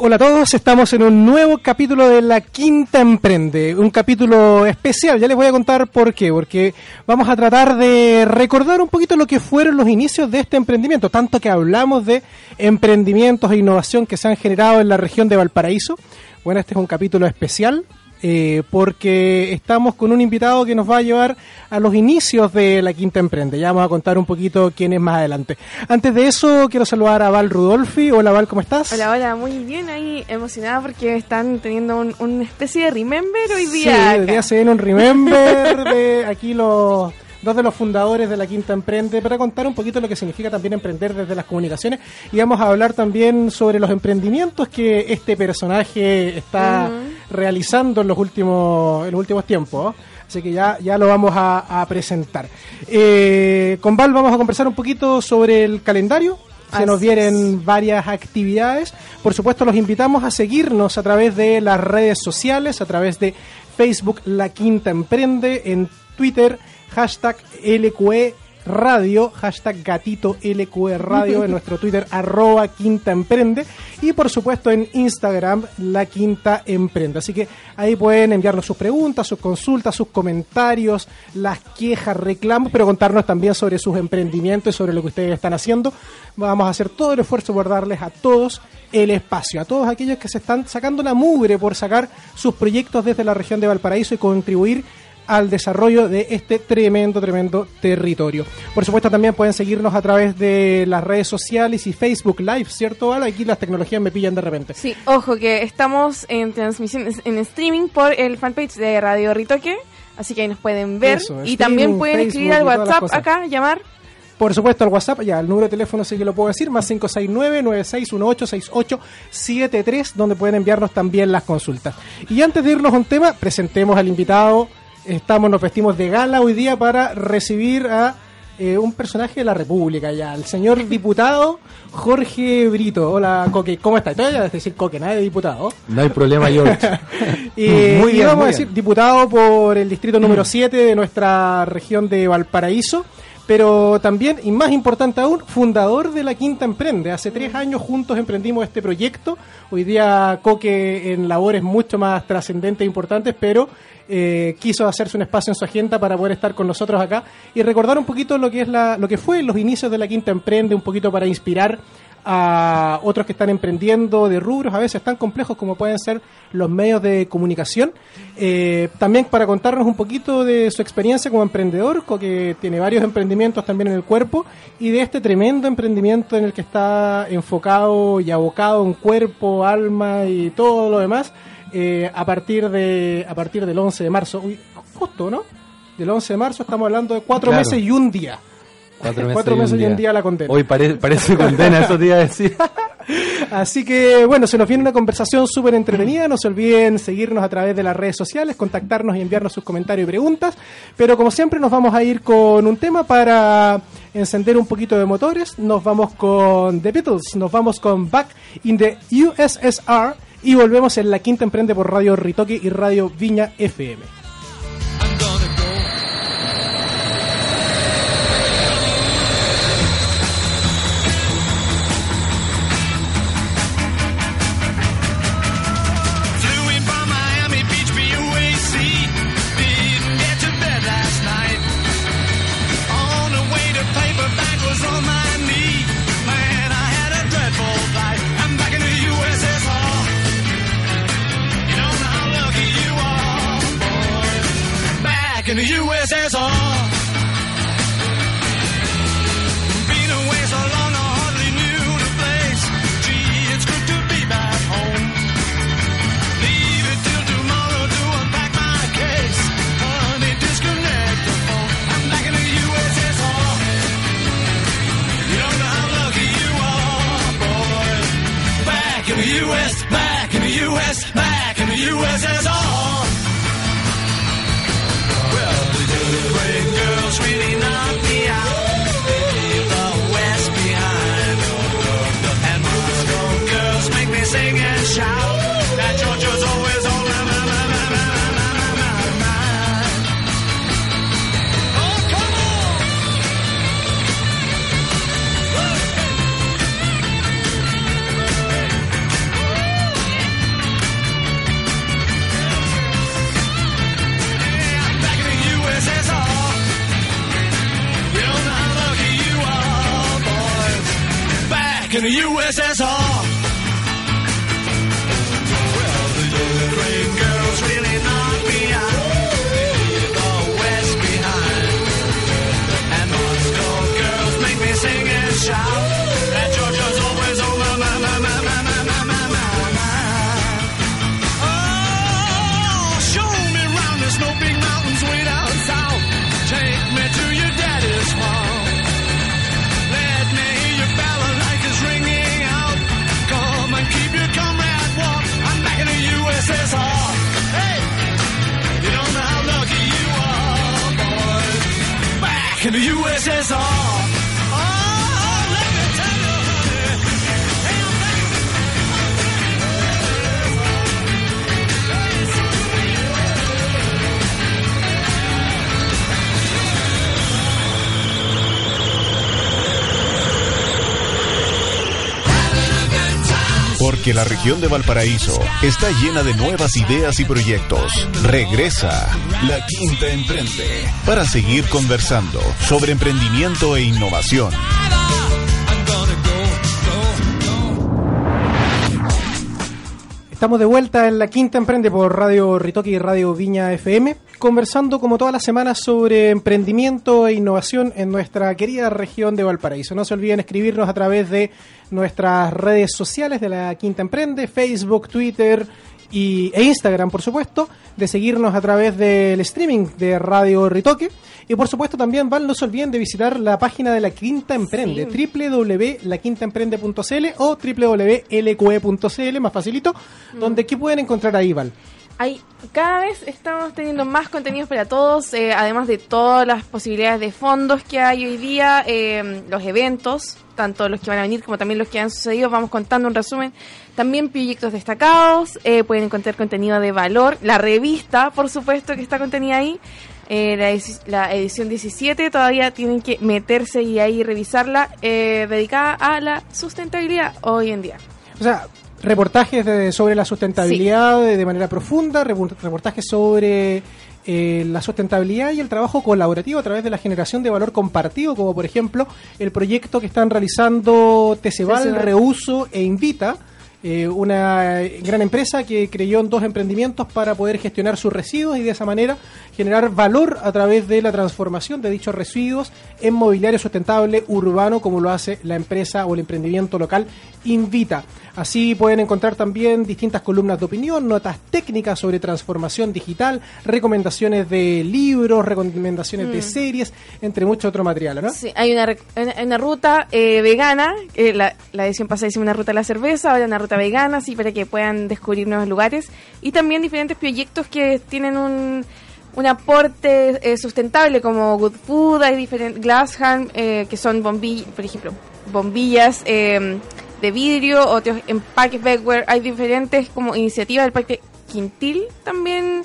Hola a todos, estamos en un nuevo capítulo de La Quinta Emprende, un capítulo especial, ya les voy a contar por qué, porque vamos a tratar de recordar un poquito lo que fueron los inicios de este emprendimiento, tanto que hablamos de emprendimientos e innovación que se han generado en la región de Valparaíso. Bueno, este es un capítulo especial eh, porque estamos con un invitado que nos va a llevar a los inicios de la Quinta Emprende. Ya vamos a contar un poquito quién es más adelante. Antes de eso, quiero saludar a Val Rudolfi. Hola Val, ¿cómo estás? Hola, hola, muy bien, ahí emocionada porque están teniendo un, una especie de remember hoy día. Sí, hoy día se viene un remember de aquí los dos de los fundadores de la Quinta Emprende, para contar un poquito lo que significa también emprender desde las comunicaciones. Y vamos a hablar también sobre los emprendimientos que este personaje está realizando en los últimos, en los últimos tiempos. Así que ya, ya lo vamos a, presentar. Eh, con Val vamos a conversar un poquito sobre el calendario, se nos vienen varias actividades. Por supuesto, los invitamos a seguirnos a través de las redes sociales, a través de Facebook La Quinta Emprende, en Twitter hashtag LQE Radio, hashtag gatito LQE Radio en nuestro Twitter arroba Quinta Emprende y por supuesto en Instagram La Quinta Emprende. Así que ahí pueden enviarnos sus preguntas, sus consultas, sus comentarios, las quejas, reclamos, pero contarnos también sobre sus emprendimientos y sobre lo que ustedes están haciendo. Vamos a hacer todo el esfuerzo por darles a todos el espacio, a todos aquellos que se están sacando la mugre por sacar sus proyectos desde la región de Valparaíso y contribuir al desarrollo de este tremendo, tremendo territorio. Por supuesto, también pueden seguirnos a través de las redes sociales y Facebook Live, ¿cierto, Val? Aquí las tecnologías me pillan de repente. Sí, ojo que estamos en transmisión, en streaming por el fanpage de Radio Ritoque, así que ahí nos pueden ver y también pueden escribir al WhatsApp acá, llamar por supuesto, al WhatsApp, ya, el número de teléfono sí que lo puedo decir, más 569-9618-6873, donde pueden enviarnos también las consultas. Y antes de irnos a un tema, presentemos al invitado estamos, nos vestimos de gala hoy día para recibir a eh, un personaje de la República ya, el señor diputado Jorge Brito. Hola, Coque, ¿cómo estás? Todavía a decir Coque, nada de diputado. No hay problema, George. y, muy bien, vamos a decir, diputado por el distrito número 7 de nuestra región de Valparaíso pero también, y más importante aún, fundador de la Quinta Emprende. Hace tres años juntos emprendimos este proyecto. Hoy día Coque en labores mucho más trascendentes e importantes, pero eh, quiso hacerse un espacio en su agenda para poder estar con nosotros acá y recordar un poquito lo que es la, lo que fue los inicios de la Quinta Emprende, un poquito para inspirar a otros que están emprendiendo de rubros a veces tan complejos como pueden ser los medios de comunicación. Eh, también para contarnos un poquito de su experiencia como emprendedor, que tiene varios emprendimientos también en el cuerpo, y de este tremendo emprendimiento en el que está enfocado y abocado en cuerpo, alma y todo lo demás, eh, a, partir de, a partir del 11 de marzo. Uy, justo, ¿no? Del 11 de marzo estamos hablando de cuatro meses y un día. Cuatro meses, y, un día la condena. Hoy parece condena, eso te iba a decir. Así que, bueno, se nos viene una conversación súper entretenida. No se olviden seguirnos a través de las redes sociales, contactarnos y enviarnos sus comentarios y preguntas. Pero como siempre, nos vamos a ir con un tema para encender un poquito de motores. Nos vamos con The Beatles, nos vamos con Back in the USSR y volvemos en la quinta emprende por Radio Ritoque y Radio Viña FM. La región de Valparaíso está llena de nuevas ideas y proyectos. Regresa La Quinta Emprende para seguir conversando sobre emprendimiento e innovación. Estamos de vuelta en la Quinta Emprende por Radio Ritoque y Radio Viña FM, conversando como todas las semanas sobre emprendimiento e innovación en nuestra querida región de Valparaíso. No se olviden escribirnos a través de nuestras redes sociales de la Quinta Emprende, Facebook, Twitter, y, e Instagram, por supuesto, de seguirnos a través del streaming de Radio Ritoque. Y por supuesto también, Val, no se olviden de visitar la página de La Quinta Emprende, www.laquintaemprende.cl o www.lqe.cl, más facilito, mm. donde ¿qué pueden encontrar ahí, Val? Hay, cada vez estamos teniendo más contenidos para todos, eh, además de todas las posibilidades de fondos que hay hoy día, eh, los eventos, tanto los que van a venir como también los que han sucedido, vamos contando un resumen. También proyectos destacados, eh, pueden encontrar contenido de valor, la revista, por supuesto, que está contenida ahí. la, la, edición 17 todavía tienen que meterse y ahí revisarla, dedicada a la sustentabilidad hoy en día. O sea, reportajes sobre la sustentabilidad de, manera profunda, reportajes sobre eh, la sustentabilidad y el trabajo colaborativo a través de la generación de valor compartido, como por ejemplo el proyecto que están realizando Teceval, Reuso e Invita, eh, una gran empresa que creyó en dos emprendimientos para poder gestionar sus residuos y de esa manera generar valor a través de la transformación de dichos residuos en mobiliario sustentable urbano como lo hace la empresa o el emprendimiento local Invita. Así pueden encontrar también distintas columnas de opinión, notas técnicas sobre transformación digital, recomendaciones de libros, recomendaciones de mm. series, entre mucho otro material, ¿no? Sí, hay una, una ruta eh, vegana, la, la, edición pasada hicimos una ruta a la cerveza, ahora una ruta vegana, así para que puedan descubrir nuevos lugares y también diferentes proyectos que tienen un un aporte eh, sustentable como Good Food, hay diferentes Glasshand, eh, que son bombillas, por ejemplo, bombillas eh, de vidrio, otros empaques Beckware, hay diferentes como iniciativas. Del Parque Quintil también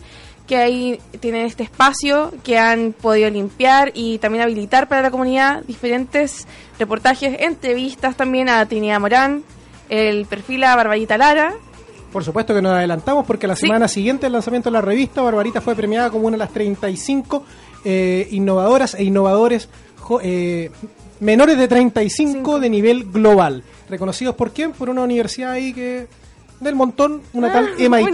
que ahí tienen este espacio que han podido limpiar y también habilitar para la comunidad diferentes reportajes, entrevistas también a Trinidad Morán, el perfil a Barbarita Lara. Por supuesto que nos adelantamos porque la semana siguiente del lanzamiento de la revista, Barbarita fue premiada como una de las 35 eh, innovadoras e innovadores eh, menores de 35 de nivel global. ¿Reconocidos por quién? Por una universidad ahí que del montón, una tal ah, MIT.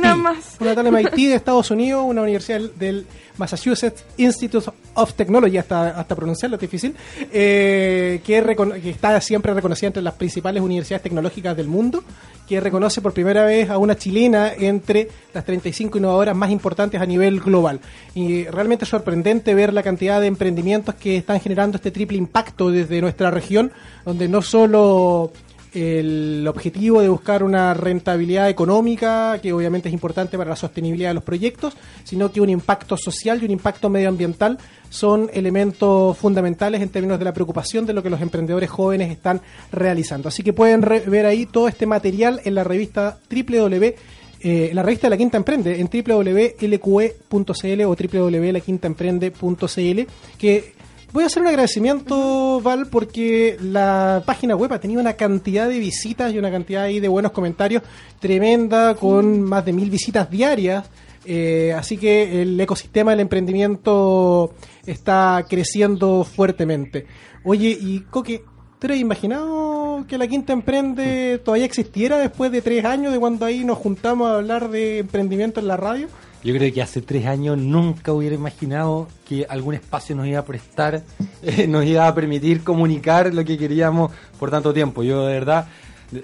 Una, tal MIT de Estados Unidos, una universidad del Massachusetts Institute of Technology, hasta, hasta pronunciarlo es difícil, eh, que, que, está siempre reconocida entre las principales universidades tecnológicas del mundo, que reconoce por primera vez a una chilena entre las 35 innovadoras más importantes a nivel global. Y realmente es sorprendente ver la cantidad de emprendimientos que están generando este triple impacto desde nuestra región, donde no solo el objetivo de buscar una rentabilidad económica, que obviamente es importante para la sostenibilidad de los proyectos, sino que un impacto social y un impacto medioambiental son elementos fundamentales en términos de la preocupación de lo que los emprendedores jóvenes están realizando. Así que pueden ver ahí todo este material en la revista www eh, la revista de la Quinta Emprende en www.lqe.cl o www.laquintaemprende.cl que Voy a hacer un agradecimiento, Val, porque la página web ha tenido una cantidad de visitas y una cantidad ahí de buenos comentarios tremenda, con más de mil visitas diarias. Eh, así que el ecosistema del emprendimiento está creciendo fuertemente. Oye, y Coque, ¿te has imaginado que la Quinta Emprende todavía existiera después de tres años de cuando ahí nos juntamos a hablar de emprendimiento en la radio? Yo creo que hace tres años nunca hubiera imaginado que algún espacio nos iba a prestar, eh, nos iba a permitir comunicar lo que queríamos por tanto tiempo. Yo de verdad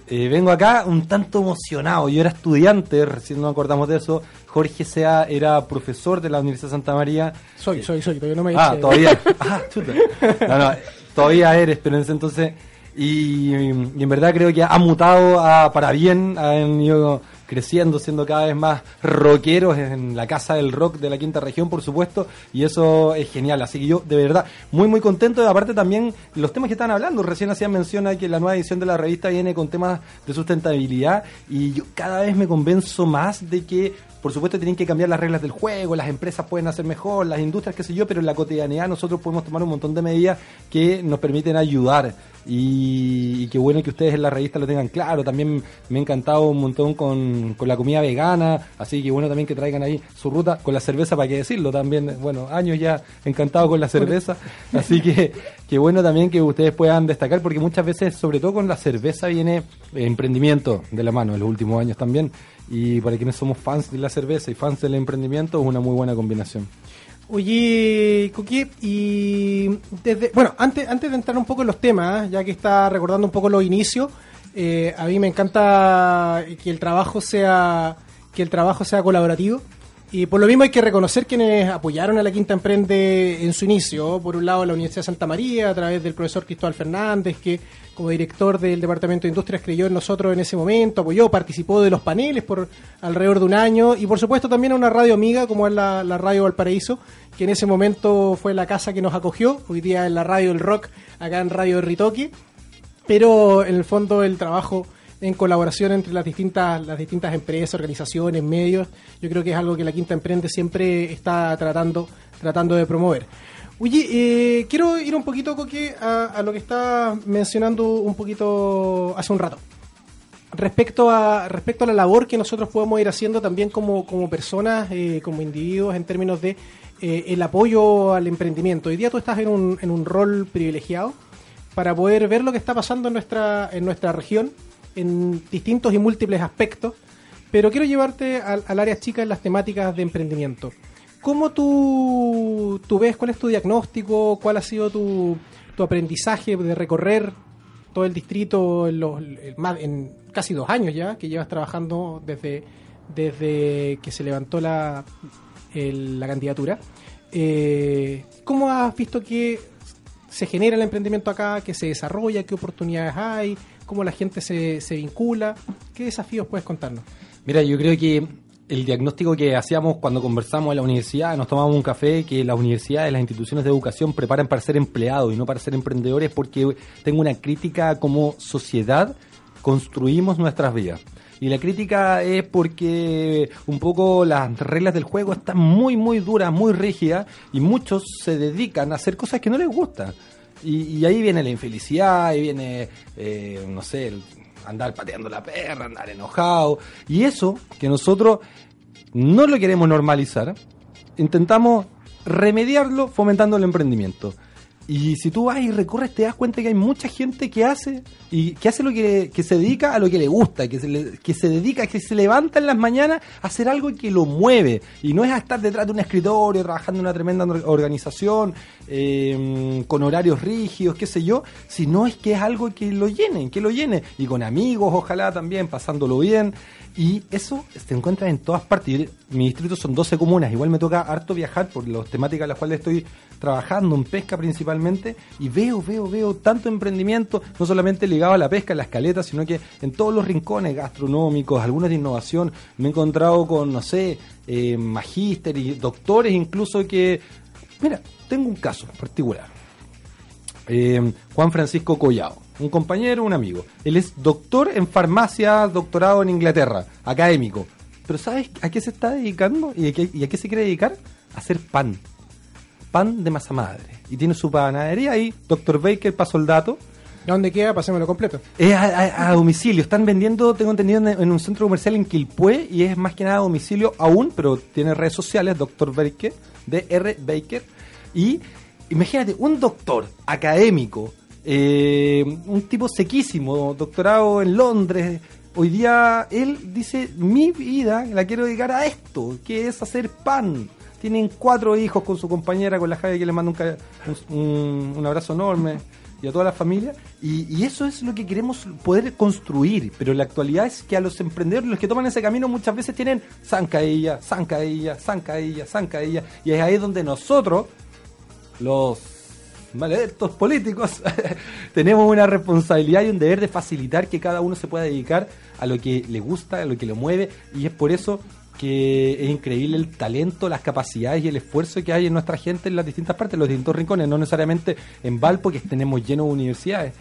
eh, vengo acá un tanto emocionado. Yo era estudiante, recién nos acordamos de eso. Jorge Sea era profesor de la Universidad de Santa María. Soy, soy, soy, todavía no me Ah, todavía. Ah, chuta. No, no, todavía eres, pero en ese entonces. Y, y en verdad creo que ha mutado a- para bien, han ido creciendo, siendo cada vez más rockeros en la casa del rock de la quinta región, por supuesto, y eso es genial. Así que yo, de verdad, muy, muy contento. Y aparte también los temas que están hablando, recién hacían mención a que la nueva edición de la revista viene con temas de sustentabilidad, y yo cada vez me convenzo más de que por supuesto tienen que cambiar las reglas del juego, las empresas pueden hacer mejor, las industrias, qué sé yo, pero en la cotidianidad nosotros podemos tomar un montón de medidas que nos permiten ayudar. Y, y qué bueno que ustedes en la revista lo tengan claro. También me ha encantado un montón con, con la comida vegana, así que bueno también que traigan ahí su ruta con la cerveza, para qué decirlo también. Bueno, años ya encantado con la cerveza, así que qué bueno también que ustedes puedan destacar, porque muchas veces, sobre todo con la cerveza, viene emprendimiento de la mano en los últimos años también. Y para quienes somos fans de la cerveza y fans del emprendimiento, es una muy buena combinación. Oye, Coqui, y desde, bueno, antes, antes de entrar un poco en los temas, ya que está recordando un poco los inicios, eh, a mí me encanta que el trabajo sea que el trabajo sea colaborativo y por lo mismo hay que reconocer quienes apoyaron a la Quinta Emprende en su inicio. Por un lado la Universidad de Santa María a través del profesor Cristóbal Fernández que como director del Departamento de Industrias creyó en nosotros en ese momento, apoyó, participó de los paneles por alrededor de un año. Y por supuesto también a una radio amiga como es la, la Radio Valparaíso, que en ese momento fue la casa que nos acogió, hoy día en la Radio del Rock, acá en Radio Ritoque, pero en el fondo el trabajo en colaboración entre las distintas las distintas empresas, organizaciones, medios, yo creo que es algo que la Quinta Emprende siempre está tratando tratando de promover. Oye, eh, quiero ir un poquito, Coque, a, a lo que está mencionando un poquito hace un rato. Respecto a, respecto a la labor que nosotros podemos ir haciendo también como, como personas, eh, como individuos, en términos de eh, el apoyo al emprendimiento. Hoy día tú estás en un, en un rol privilegiado para poder ver lo que está pasando en nuestra, en nuestra región en distintos y múltiples aspectos, pero quiero llevarte al, área chica en las temáticas de emprendimiento. ¿Cómo tú, tú ves, cuál es tu diagnóstico, cuál ha sido tu, aprendizaje de recorrer todo el distrito en, los, en casi dos años ya, que llevas trabajando desde, desde que se levantó la, la candidatura? Eh, ¿Cómo has visto que se genera el emprendimiento acá, que se desarrolla, qué oportunidades hay, cómo la gente se, se vincula? ¿Qué desafíos puedes contarnos? Mira, yo creo que el diagnóstico que hacíamos cuando conversamos en la universidad, nos tomábamos un café, que las universidades, las instituciones de educación preparan para ser empleados y no para ser emprendedores, porque tengo una crítica como sociedad, construimos nuestras vidas. Y la crítica es porque un poco las reglas del juego están muy, muy duras, muy rígidas, y muchos se dedican a hacer cosas que no les gustan. Y, ahí viene la infelicidad, ahí viene, eh, no sé, el andar pateando la perra, andar enojado. Y eso que nosotros no lo queremos normalizar, intentamos remediarlo fomentando el emprendimiento. Y si tú vas y recorres, te das cuenta que hay mucha gente que hace y que hace lo que, que se dedica a lo que le gusta, que se, le- que se dedica, que se levanta en las mañanas a hacer algo que lo mueve. Y no es a estar detrás de un escritorio, trabajando en una tremenda or- organización, eh, con horarios rígidos, qué sé yo, sino es que es algo que lo llene, que lo llene. Y con amigos, ojalá también, pasándolo bien. Y eso se encuentra en todas partes. Yo- Mi distrito son 12 comunas. Igual me toca harto viajar por las temáticas en las cuales estoy trabajando, en pesca principalmente. Y veo, veo, veo tanto emprendimiento, no solamente ligado a la pesca, a la escaleta, sino que en todos los rincones gastronómicos, algunos de innovación. Me he encontrado con, no sé, eh, magíster y doctores incluso que... Mira, tengo un caso particular. Eh, Juan Francisco Collao, un compañero, un amigo. Él es doctor en farmacia, doctorado en Inglaterra, académico. Pero ¿sabes a qué se está dedicando y a qué, y a qué se quiere dedicar? A hacer pan. Pan de masa madre. Y tiene su panadería ahí, Dr. Baker, paso el dato. ¿Dónde queda? Pasémoslo completo. Es a, a- a domicilio. Están vendiendo, tengo entendido, en, en un centro comercial en Quilpué y es más que nada a domicilio aún, pero tiene redes sociales, Dr. Baker, DR Baker. Y imagínate, un doctor académico eh, un tipo sequísimo, doctorado en Londres. Hoy día él dice, mi vida la quiero dedicar a esto, que es hacer pan. Tienen cuatro hijos con su compañera, con la Javi, que le manda un, un- un- abrazo enorme y a toda la familia. Y, y eso es lo que queremos poder construir. Pero la actualidad es que a los emprendedores, los que toman ese camino, muchas veces tienen zancadilla, zancadilla, zancadilla, zancadilla. Y es ahí donde nosotros, los maledictos políticos, tenemos una responsabilidad y un deber de facilitar que cada uno se pueda dedicar a lo que le gusta, a lo que le mueve, y es por eso que es increíble el talento, las capacidades y el esfuerzo que hay en nuestra gente en las distintas partes, en los distintos rincones, no necesariamente en Valpo, que tenemos lleno de universidades.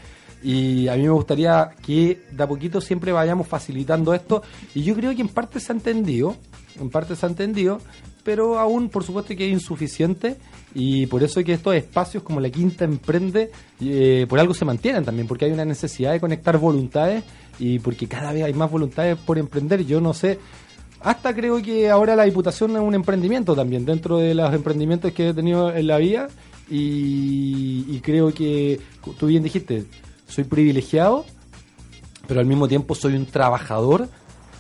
Y a mí me gustaría que de a poquito siempre vayamos facilitando esto. Y yo creo que en parte se ha entendido, en parte se ha entendido, pero aún por supuesto que es insuficiente. Y por eso es que estos espacios como la Quinta Emprende, eh, por algo se mantienen también, porque hay una necesidad de conectar voluntades y porque cada vez hay más voluntades por emprender. Yo no sé, hasta creo que ahora la Diputación es un emprendimiento también, dentro de los emprendimientos que he tenido en la vida. Y, y creo que, tú bien dijiste, soy privilegiado, pero al mismo tiempo soy un trabajador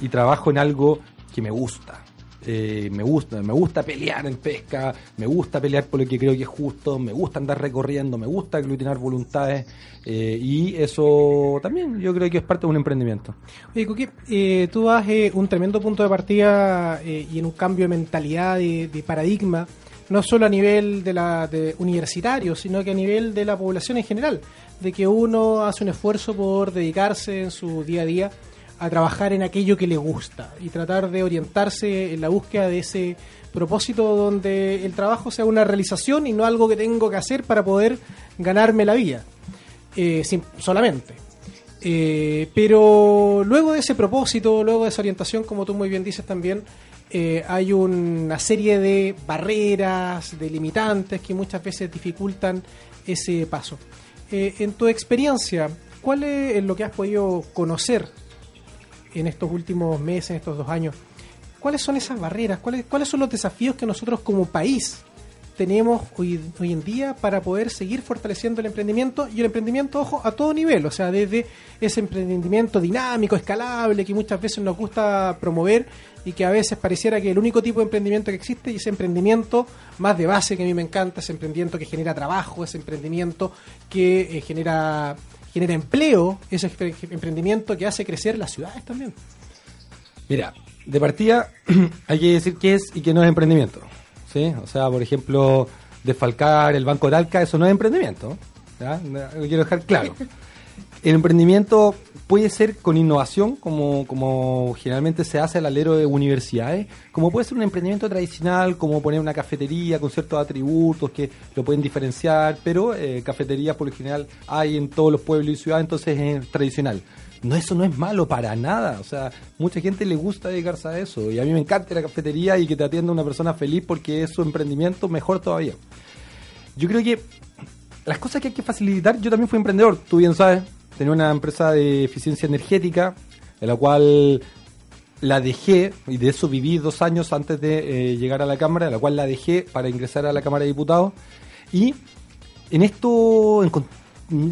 y trabajo en algo que me gusta. Eh, me gusta, me gusta pelear en pesca, me gusta pelear por lo que creo que es justo, me gusta andar recorriendo, me gusta aglutinar voluntades eh, y eso también yo creo que es parte de un emprendimiento. Oye, Coqui, eh, tú das eh, un tremendo punto de partida eh, y en un cambio de mentalidad, de, de paradigma, no solo a nivel de la de universitario, sino que a nivel de la población en general, de que uno hace un esfuerzo por dedicarse en su día a día a trabajar en aquello que le gusta y tratar de orientarse en la búsqueda de ese propósito donde el trabajo sea una realización y no algo que tengo que hacer para poder ganarme la vida, eh, solamente. Eh, pero luego de ese propósito, luego de esa orientación, como tú muy bien dices también, eh, hay una serie de barreras, de limitantes que muchas veces dificultan ese paso. En tu experiencia, ¿cuál es lo que has podido conocer en estos últimos meses, en estos dos años? ¿Cuáles son esas barreras? ¿Cuáles, cuáles son los desafíos que nosotros como país tenemos hoy, hoy en día para poder seguir fortaleciendo el emprendimiento y el emprendimiento, ojo, a todo nivel, o sea, desde ese emprendimiento dinámico, escalable, que muchas veces nos gusta promover y que a veces pareciera que el único tipo de emprendimiento que existe es ese emprendimiento más de base que a mí me encanta, ese emprendimiento que genera trabajo, ese emprendimiento que eh, genera genera empleo, ese empre- emprendimiento que hace crecer las ciudades también. Mira, de partida hay que decir qué es y qué no es emprendimiento. ¿sí? O sea, por ejemplo, desfalcar el Banco de Talca, eso no es emprendimiento. ¿ya? Lo quiero dejar claro. El emprendimiento puede ser con innovación, como, como generalmente se hace al alero de universidades, como puede ser un emprendimiento tradicional, como poner una cafetería con ciertos atributos que lo pueden diferenciar, pero eh, cafeterías por lo general hay en todos los pueblos y ciudades, entonces es tradicional. No, eso no es malo para nada. O sea, mucha gente le gusta dedicarse a eso. Y a mí me encanta la cafetería y que te atienda una persona feliz porque es su emprendimiento, mejor todavía. Yo creo que las cosas que hay que facilitar, yo también fui emprendedor, tú bien sabes, tenía una empresa de eficiencia energética, de la cual la dejé, y de eso viví dos años antes de eh, llegar a la Cámara, de la cual la dejé para ingresar a la Cámara de Diputados. Y en esto, encon-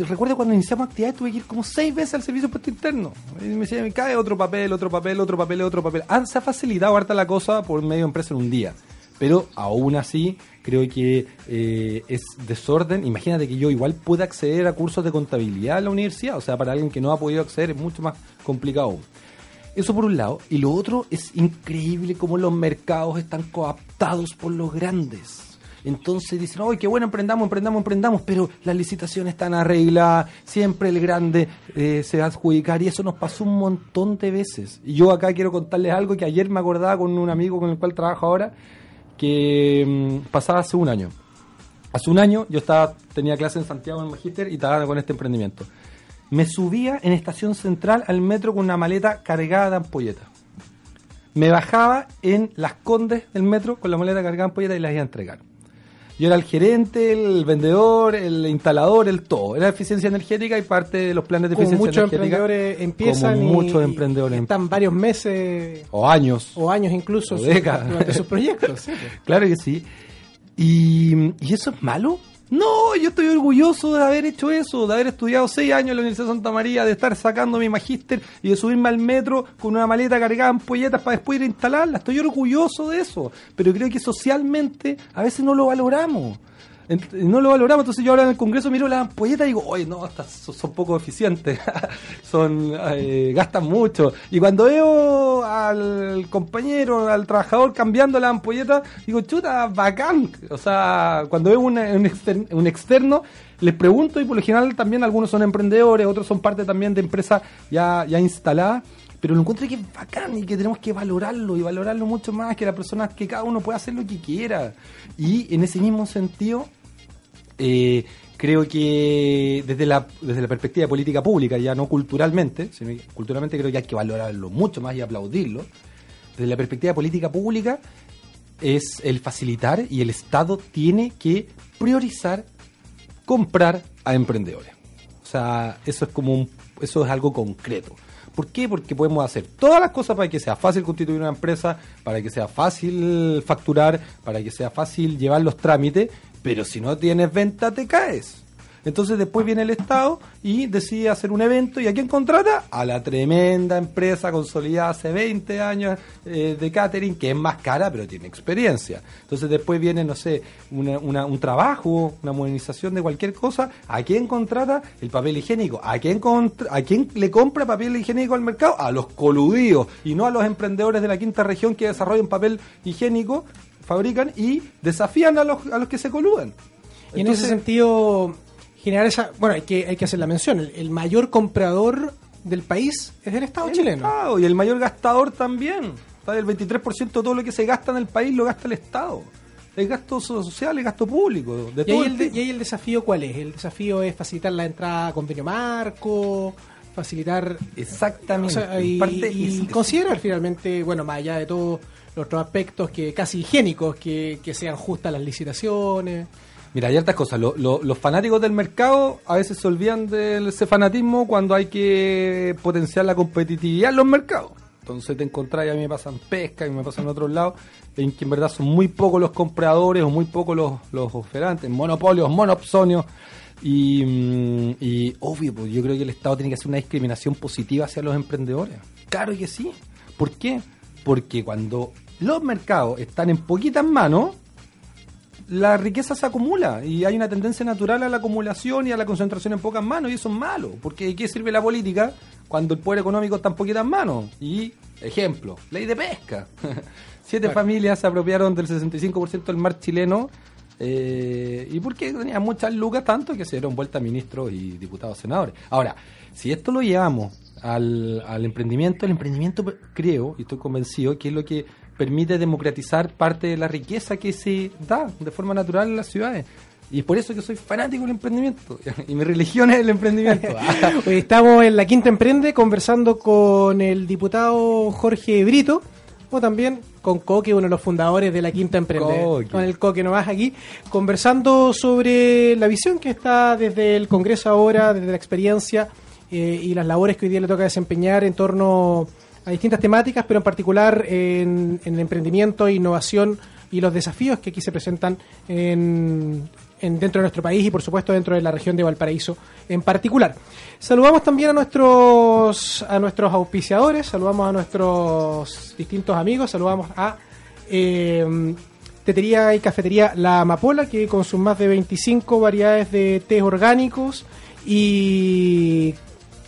recuerdo cuando iniciamos actividades, tuve que ir como seis veces al servicio puesto interno. Y me decía, me cae otro papel, otro papel, otro papel, otro papel. Ah, se ha facilitado harta la cosa por medio de empresa en un día. Pero aún así, creo que eh, es desorden. Imagínate que yo igual pueda acceder a cursos de contabilidad en la universidad. O sea, para alguien que no ha podido acceder es mucho más complicado. Eso por un lado. Y lo otro es increíble cómo los mercados están coaptados por los grandes. Entonces dicen, ¡ay, qué bueno, emprendamos, emprendamos, emprendamos! Pero las licitaciones están arregladas, siempre el grande eh, se va a adjudicar y eso nos pasó un montón de veces. Y yo acá quiero contarles algo que ayer me acordaba con un amigo con el cual trabajo ahora, que mm, pasaba hace un año. Hace un año yo estaba tenía clase en Santiago en Magister y estaba con este emprendimiento. Me subía en estación central al metro con una maleta cargada de ampolletas. Me bajaba en las condes del metro con la maleta cargada de ampolletas y las iba a entregar. Yo era el gerente, el vendedor, el instalador, el todo. Era eficiencia energética y parte de los planes de Como eficiencia muchos energética. emprendedores empiezan como y, muchos emprendedores y están varios meses o años. o años incluso O décadas. durante sus proyectos. sí, pues. Claro que sí. Y, y eso es malo. No, yo estoy orgulloso de haber hecho eso, de haber estudiado seis años en la Universidad de Santa María, de estar sacando mi magíster y de subirme al metro con una maleta cargada en polletas para después ir a instalarla. Estoy orgulloso de eso, pero creo que socialmente a veces no lo valoramos. No lo valoramos, entonces yo ahora en el Congreso miro las ampolletas y digo, oye, no, estas son, poco eficientes, son eh, gastan mucho. Y cuando veo al compañero, al trabajador cambiando la ampolleta, digo, chuta, bacán. O sea, cuando veo un, un, exter- un externo, les pregunto y por lo general también algunos son emprendedores, otros son parte también de empresas ya, ya instaladas. Pero lo encuentro que es bacán y que tenemos que valorarlo y valorarlo mucho más, que la persona, que cada uno pueda hacer lo que quiera. Y en ese mismo sentido, eh, creo que desde la, desde la perspectiva política pública, ya no culturalmente, sino culturalmente creo que hay que valorarlo mucho más y aplaudirlo. Desde la perspectiva política pública es el facilitar y el Estado tiene que priorizar comprar a emprendedores. O sea, eso es como un, eso es algo concreto. ¿Por qué? Porque podemos hacer todas las cosas para que sea fácil constituir una empresa, para que sea fácil facturar, para que sea fácil llevar los trámites, pero si no tienes venta te caes. Entonces después viene el Estado y decide hacer un evento y ¿a quién contrata? A la tremenda empresa consolidada hace 20 años eh, de catering que es más cara pero tiene experiencia. Entonces después viene, no sé, una- una- un trabajo, una modernización de cualquier cosa. ¿A quién contrata? El papel higiénico. ¿A quién, ¿A quién le compra papel higiénico al mercado? A los coludidos y no a los emprendedores de la quinta región que desarrollan papel higiénico, fabrican y desafían a los, a los que se coludan. Y en ese sentido, generar esa. Bueno, hay que, hay que hacer la mención. El, el mayor comprador del país es el Estado El chileno. Estado, y el mayor gastador también. El 23% de todo lo que se gasta en el país lo gasta el Estado. Es gasto social, es gasto público. De ¿Y todo ahí, el el de- y ahí el desafío cuál es? El desafío es facilitar la entrada a convenio marco, facilitar o Exactamente. sea, y, y es- considerar finalmente, bueno, más allá de todos los otros aspectos que casi higiénicos, que, que sean justas las licitaciones. Mira, hay hartas cosas. Lo- lo- los fanáticos del mercado a veces se olvidan de ese fanatismo cuando hay que potenciar la competitividad en los mercados. Entonces te encontrás, y a mí me pasan pesca y me pasan en otros lados, en que en verdad son muy pocos los compradores o muy pocos los, los oferantes, monopolios, monopsonios. Y, mm, y obvio, pues yo creo que el Estado tiene que hacer una discriminación positiva hacia los emprendedores. Claro que sí. ¿Por qué? Porque cuando los mercados están en poquitas manos, la riqueza se acumula y hay una tendencia natural a la acumulación y a la concentración en pocas manos y eso es malo, porque ¿de qué sirve la política cuando el poder económico está en poquitas manos? Y, ejemplo, ley de pesca. Siete Claro. familias se apropiaron del 65% del mar chileno eh, y porque tenían muchas lucas tanto que se dieron vuelta ministros y diputados senadores. Ahora, si esto lo llevamos al, al emprendimiento, el emprendimiento creo y estoy convencido que es lo que permite democratizar parte de la riqueza que se da de forma natural en las ciudades. Y es por eso que soy fanático del emprendimiento. Y mi religión es el emprendimiento. Estamos en la Quinta Emprende conversando con el diputado Jorge Brito, o también con Coque, uno de los fundadores de la Quinta Emprende. Coque. Con el Coque nomás aquí, conversando sobre la visión que está desde el Congreso ahora, desde la experiencia eh, y las labores que hoy día le toca desempeñar en torno a distintas temáticas, pero en particular en, en el emprendimiento, innovación y los desafíos que aquí se presentan en, en- dentro de nuestro país y por supuesto dentro de la región de Valparaíso en particular. Saludamos también a nuestros a nuestros auspiciadores, saludamos a nuestros distintos amigos, saludamos a eh, Tetería y Cafetería La Amapola, que con sus más de 25 variedades de tés orgánicos y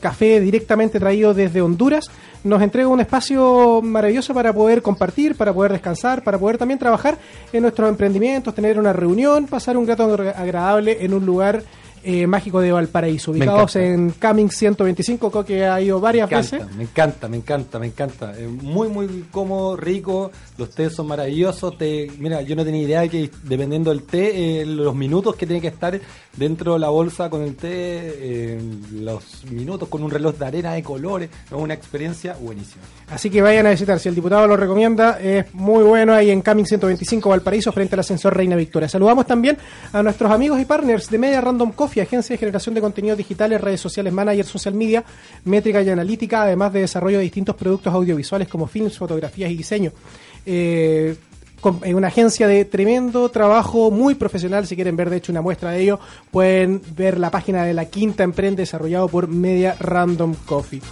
café directamente traído desde Honduras, nos entrega un espacio maravilloso para poder compartir, para poder descansar, para poder también trabajar en nuestros emprendimientos, tener una reunión, pasar un rato agradable en un lugar eh, mágico de Valparaíso, ubicados en Cumming 125, que ha ido varias me encanta, veces. me encanta, me encanta, me encanta. Es muy, muy cómodo, rico. Los tés son maravillosos. Te, mira, yo no tenía idea de que dependiendo del té, eh, los minutos que tiene que estar dentro de la bolsa con el té, eh, los minutos con un reloj de arena de colores, es una experiencia buenísima. Así que vayan a visitar, si el diputado lo recomienda, es muy bueno ahí en Cumming 125 Valparaíso frente al ascensor Reina Victoria. Saludamos también a nuestros amigos y partners de Media Random Coffee, agencia de generación de contenidos digitales, redes sociales, manager, social media, métrica y analítica, además de desarrollo de distintos productos audiovisuales como films, fotografías y diseño. Eh, eh, una agencia de tremendo trabajo, muy profesional. Si quieren ver, de hecho, una muestra de ello, pueden ver la página de la Quinta Emprende desarrollado por Media Random Coffee.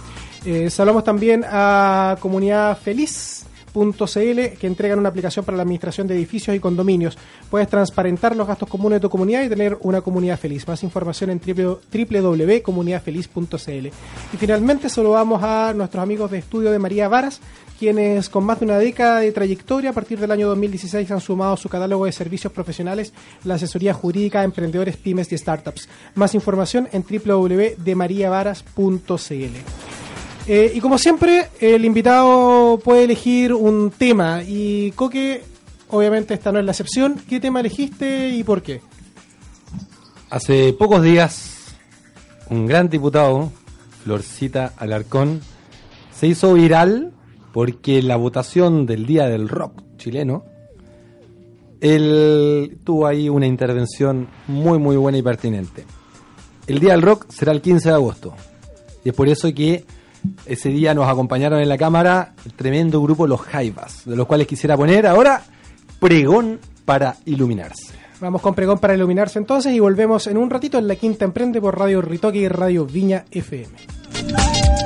Eh, saludamos también a Comunidad Feliz .cl que entregan una aplicación para la administración de edificios y condominios. Puedes transparentar los gastos comunes de tu comunidad y tener una comunidad feliz. Más información en www.comunidadfeliz.cl. Y finalmente saludamos a nuestros amigos de estudio de María Varas, quienes con más de una década de trayectoria a partir del año 2016 han sumado a su catálogo de servicios profesionales la asesoría jurídica a emprendedores, pymes y startups. Más información en www.demariavaras.cl. Eh, y como siempre, el invitado puede elegir un tema. Y Coque, obviamente esta no es la excepción. ¿Qué tema elegiste y por qué? Hace pocos días, un gran diputado, Florcita Alarcón, se hizo viral porque la votación del Día del Rock chileno, él tuvo ahí una intervención muy, muy buena y pertinente. El Día del Rock será el 15 de agosto. Y es por eso que ese día nos acompañaron en la cámara el tremendo grupo Los Jaivas, de los cuales quisiera poner ahora pregón para iluminarse. Vamos con pregón para iluminarse entonces y volvemos en un ratito en la Quinta Emprende por Radio Ritoque y Radio Viña FM.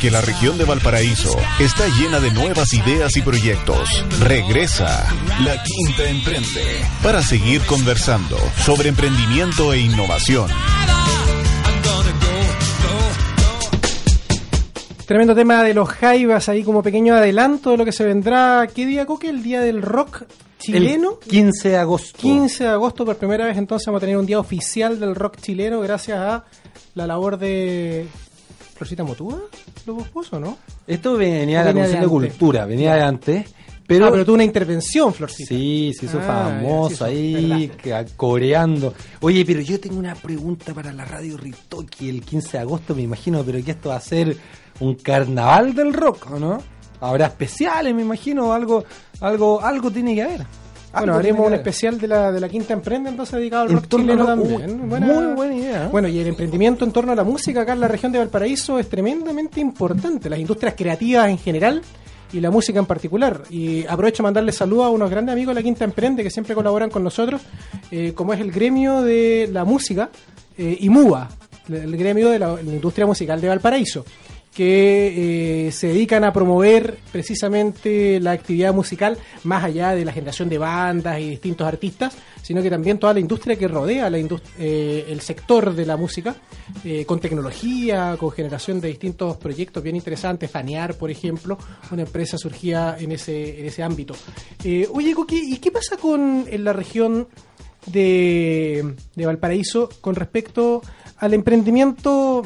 Que la región de Valparaíso está llena de nuevas ideas y proyectos. Regresa La Quinta Emprende para seguir conversando sobre emprendimiento e innovación. Tremendo tema de los Jaivas ahí como pequeño adelanto de lo que se vendrá. ¿Qué día, Coque? El día del rock chileno. El 15 de agosto. 15 de agosto, por primera vez entonces vamos a tener un día oficial del rock chileno gracias a la labor de Florcita Motúa, lo pospuso, ¿no? Esto venía de la Comisión de. Cultura, venía de antes. Pero, ah, pero tuvo una intervención, Florcita. Sí, se hizo Ah, famoso ahí, coreando. Oye, pero yo tengo una pregunta para la radio Ritoki el 15 de agosto, me imagino, pero que esto va a ser un carnaval del rock, ¿o no? Habrá especiales, me imagino, algo, algo, algo tiene que haber. Bueno, Algo haremos un especial de la, de la Quinta Emprende, entonces dedicado al rock chileno también. Buena- muy buena idea. Bueno, y el emprendimiento en torno a la música acá en la región de Valparaíso es tremendamente importante. Las industrias creativas en general y la música en particular. Y aprovecho mandarle saludos a unos grandes amigos de la Quinta Emprende que siempre colaboran con nosotros, eh, como es el gremio de la música eh, y MUA, el gremio de la, la industria musical de Valparaíso que eh, se dedican a promover precisamente la actividad musical más allá de la generación de bandas y distintos artistas, sino que también toda la industria que rodea la indust- eh, el sector de la música, eh, con tecnología, con generación de distintos proyectos bien interesantes, Fanear, por ejemplo, una empresa surgía en ese, en ese ámbito. Oye, Coqui, ¿y qué pasa con en la región de, de Valparaíso con respecto al emprendimiento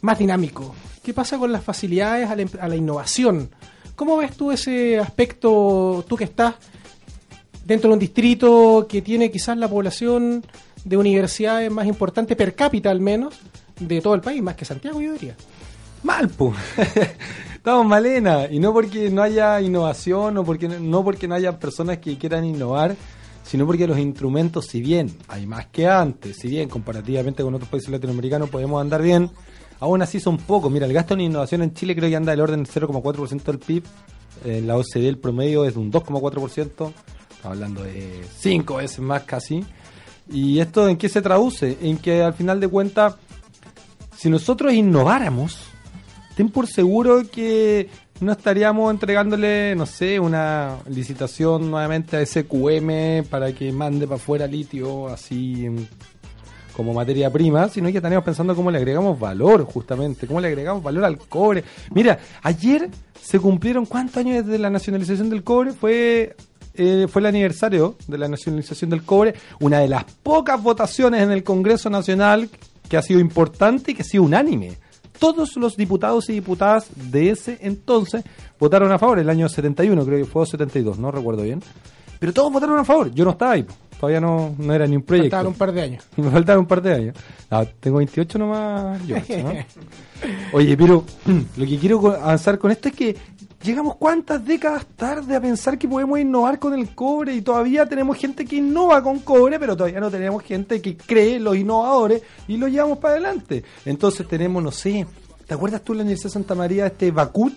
más dinámico? ¿Qué pasa con las facilidades a la, innovación? ¿Cómo ves tú ese aspecto, tú que estás dentro de un distrito que tiene quizás la población de universidades más importante per cápita al menos de todo el país, más que Santiago yo diría? Mal, po. Estamos malena. Y no porque no haya innovación o porque no porque no haya personas que quieran innovar, sino porque los instrumentos, si bien hay más que antes, si bien comparativamente con otros países latinoamericanos podemos andar bien, aún así son pocos. Mira, el gasto en innovación en Chile creo que anda del orden del 0,4% del PIB. En la OCDE el promedio es de un 2,4%. Estamos hablando de cinco veces más casi. ¿Y esto en qué se traduce? En que al final de cuentas, si nosotros innováramos, ten por seguro que no estaríamos entregándole, no sé, una licitación nuevamente a SQM para que mande para afuera litio así en- como materia prima, sino que estaríamos pensando cómo le agregamos valor, justamente, cómo le agregamos valor al cobre. Mira, ayer se cumplieron cuántos años desde la nacionalización del cobre, fue eh, fue el aniversario de la nacionalización del cobre, una de las pocas votaciones en el Congreso Nacional que ha sido importante y que ha sido unánime. Todos los diputados y diputadas de ese entonces votaron a favor, el año 71, creo que fue o 72, no recuerdo bien. Pero todos votaron a favor, yo no estaba ahí. Todavía no, no era ni un proyecto. Faltaban un par de años. Me faltaron un par de años. No, tengo 28 nomás, yo, ¿no? Oye, pero lo que quiero avanzar con esto es que llegamos cuántas décadas tarde a pensar que podemos innovar con el cobre y todavía tenemos gente que innova con cobre, pero todavía no tenemos gente que cree los innovadores y lo llevamos para adelante. Entonces tenemos, no sé, ¿te acuerdas tú en la Universidad de Santa María este Bacut?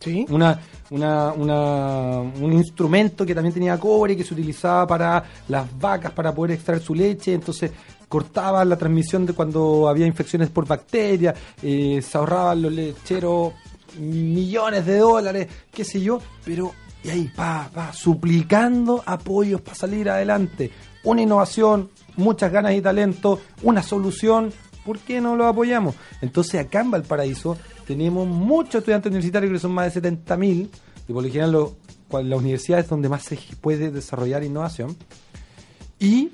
¿Sí? una, una, una- un instrumento que también tenía cobre que se utilizaba para las vacas para poder extraer su leche, entonces cortaba la transmisión de cuando había infecciones por bacterias, eh, se ahorraban los lecheros millones de dólares, qué sé yo, pero y ahí pa, pa, suplicando apoyos para salir adelante, una innovación, muchas ganas y talento, una solución, ¿por qué no lo apoyamos? Entonces acá en Valparaíso tenemos muchos estudiantes universitarios que son más de 70.000 y por lo general lo- cual- las universidades es donde más se puede desarrollar innovación y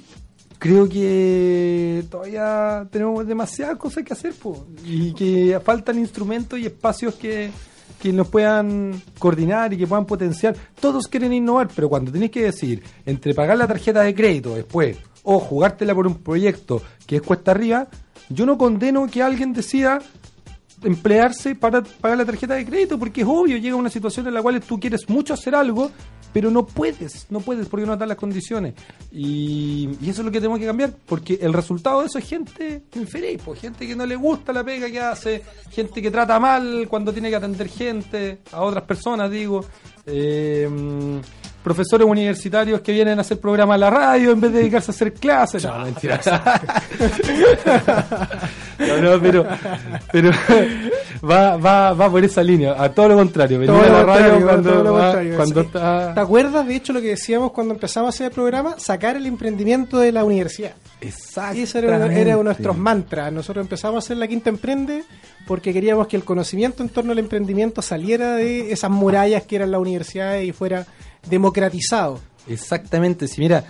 creo que todavía tenemos demasiadas cosas que hacer po, y que faltan instrumentos y espacios que, que nos puedan coordinar y que puedan potenciar. Todos quieren innovar, pero cuando tenés que decir entre pagar la tarjeta de crédito después o jugártela por un proyecto que es cuesta arriba, yo no condeno que alguien decida emplearse para pagar la tarjeta de crédito, porque es obvio, llega una situación en la cual tú quieres mucho hacer algo, pero no puedes, no puedes porque no dan las condiciones. Y, y eso es lo que tenemos que cambiar, porque el resultado de eso es gente infeliz, pues, gente que no le gusta la pega que hace, gente que trata mal cuando tiene que atender gente, a otras personas, digo. Eh, profesores universitarios que vienen a hacer programas a la radio en vez de dedicarse a hacer clases. No, mentira. No, no, pero, pero va, va, va por esa línea, a todo lo contrario. Venir Todo a lo la radio contrario, cuando, va- sí. está... ¿Te acuerdas, de hecho, lo que decíamos cuando empezamos a hacer el programa? Sacar el emprendimiento de la universidad. Exacto. Y ese era, uno- era uno de nuestros mantras. Nosotros empezamos a hacer la Quinta Emprende porque queríamos que el conocimiento en torno al emprendimiento saliera de esas murallas que eran la universidad y fuera democratizado. Exactamente, si mira,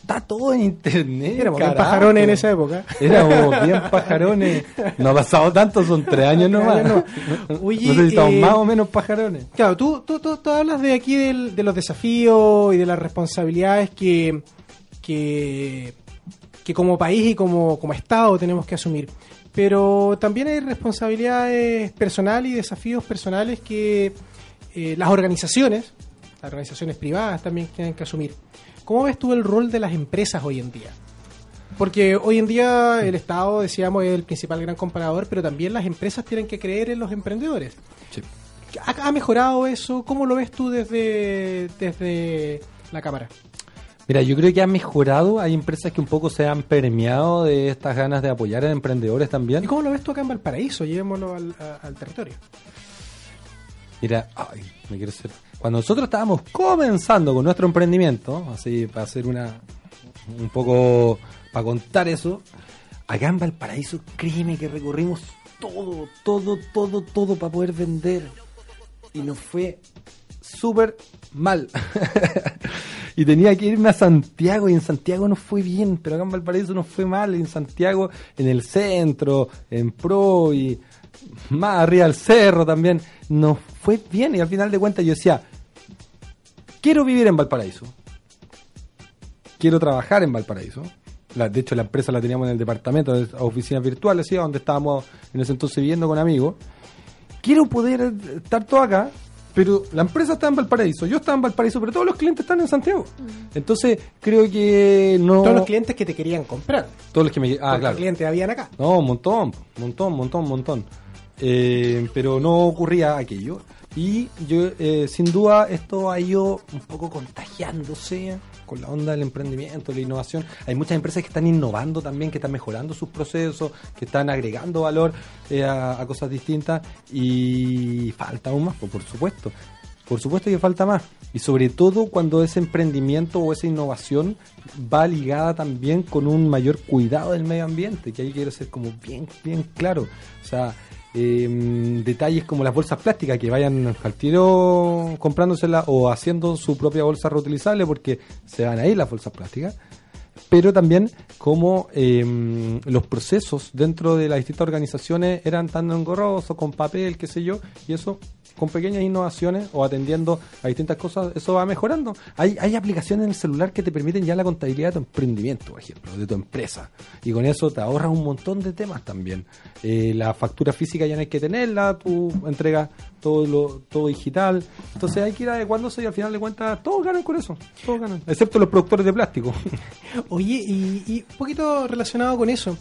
está todo en internet. Éramos bien pajarones en esa época. Éramos bien pajarones. No ha pasado tanto, son tres años nomás. No, años no. Oye, no sé si estamos eh, más o menos pajarones. Claro, tú, tú, tú, tú hablas de aquí del- de los desafíos y de las responsabilidades que, que, que como país y como, como Estado tenemos que asumir. Pero también hay responsabilidades personales y desafíos personales que eh, las organizaciones, las organizaciones privadas también tienen que asumir. ¿Cómo ves tú el rol de las empresas hoy en día? Porque hoy en día el Estado, decíamos, es el principal gran comparador, pero también las empresas tienen que creer en los emprendedores. Sí. ¿Ha, ha mejorado eso? ¿Cómo lo ves tú desde, desde la cámara? Mira, yo creo que ha mejorado. Hay empresas que un poco se han permeado de estas ganas de apoyar a emprendedores también. ¿Y cómo lo ves tú acá en Valparaíso? Llevémoslo al, a- al territorio. Mira, ay, me quiero hacer. Cuando nosotros estábamos comenzando con nuestro emprendimiento, así para hacer una. un poco. para contar eso, acá en Valparaíso, créeme que recorrimos todo, todo, todo, todo para poder vender. Y nos fue súper mal. y tenía que irme a Santiago y en Santiago nos fue bien, pero acá en Valparaíso nos fue mal. En Santiago, en el centro, en Pro y más arriba del cerro también, nos fue bien. Y al final de cuentas yo decía, quiero vivir en Valparaíso. Quiero trabajar en Valparaíso. La- de hecho, la empresa la teníamos en el departamento de oficinas virtuales, ¿sí? donde estábamos en ese entonces viviendo con amigos quiero poder estar todo acá, pero la empresa está en Valparaíso, yo estaba en Valparaíso, pero todos los clientes están en Santiago. Entonces, creo que no... Todos los clientes que te querían comprar. Todos los que me... Ah, claro. clientes habían acá. No, un montón, un montón, un montón, un montón. Eh, pero no ocurría aquello. Y yo, eh, sin duda, esto ha ido un poco contagiándose con la onda del emprendimiento, la innovación. Hay muchas empresas que están innovando también, que están mejorando sus procesos, que están agregando valor eh, a, a cosas distintas. Y falta aún más, pues, por supuesto. Por supuesto que falta más. Y sobre todo cuando ese emprendimiento o esa innovación va ligada también con un mayor cuidado del medio ambiente, que ahí quiero ser como bien, bien claro. O sea, eh, detalles como las bolsas plásticas, que vayan al tiro comprándoselas o haciendo su propia bolsa reutilizable porque se van a ir las bolsas plásticas pero también como eh, los procesos dentro de las distintas organizaciones eran tan engorrosos, con papel, qué sé yo, y eso con pequeñas innovaciones o atendiendo a distintas cosas, eso va mejorando. Hay, hay aplicaciones en el celular que te permiten ya la contabilidad de tu emprendimiento, por ejemplo, de tu empresa, y con eso te ahorras un montón de temas también. Eh, la factura física ya no hay que tenerla, tú entregas todo lo todo digital, entonces hay que ir adecuándose y al final de cuentas todos ganan con eso, todos ganan, excepto los productores de plástico. Oye, y, y un poquito relacionado con eso,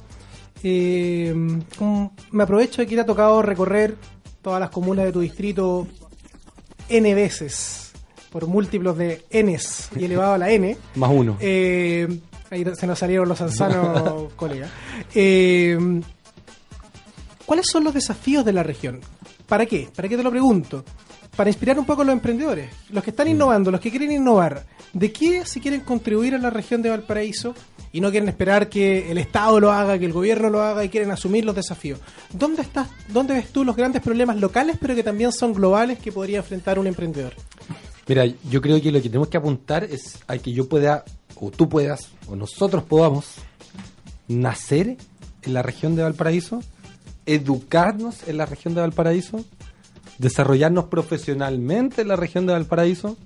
eh, como me aprovecho de que te ha tocado recorrer todas las comunas de tu distrito N veces, por múltiplos de Ns y elevado a la N. Más uno. Eh, ahí se nos salieron los anzanos, colega. Eh, ¿Cuáles son los desafíos de la región? ¿Para qué? ¿Para qué te lo pregunto? Para inspirar un poco a los emprendedores, los que están innovando, los que quieren innovar. ¿De qué si quieren contribuir a la región de Valparaíso y no quieren esperar que el Estado lo haga, que el gobierno lo haga y quieren asumir los desafíos? ¿Dónde estás, dónde ves tú los grandes problemas locales, pero que también son globales que podría enfrentar un emprendedor? Mira, yo creo que lo que tenemos que apuntar es a que yo pueda, o tú puedas, o nosotros podamos nacer en la región de Valparaíso, educarnos en la región de Valparaíso, desarrollarnos profesionalmente en la región de Valparaíso,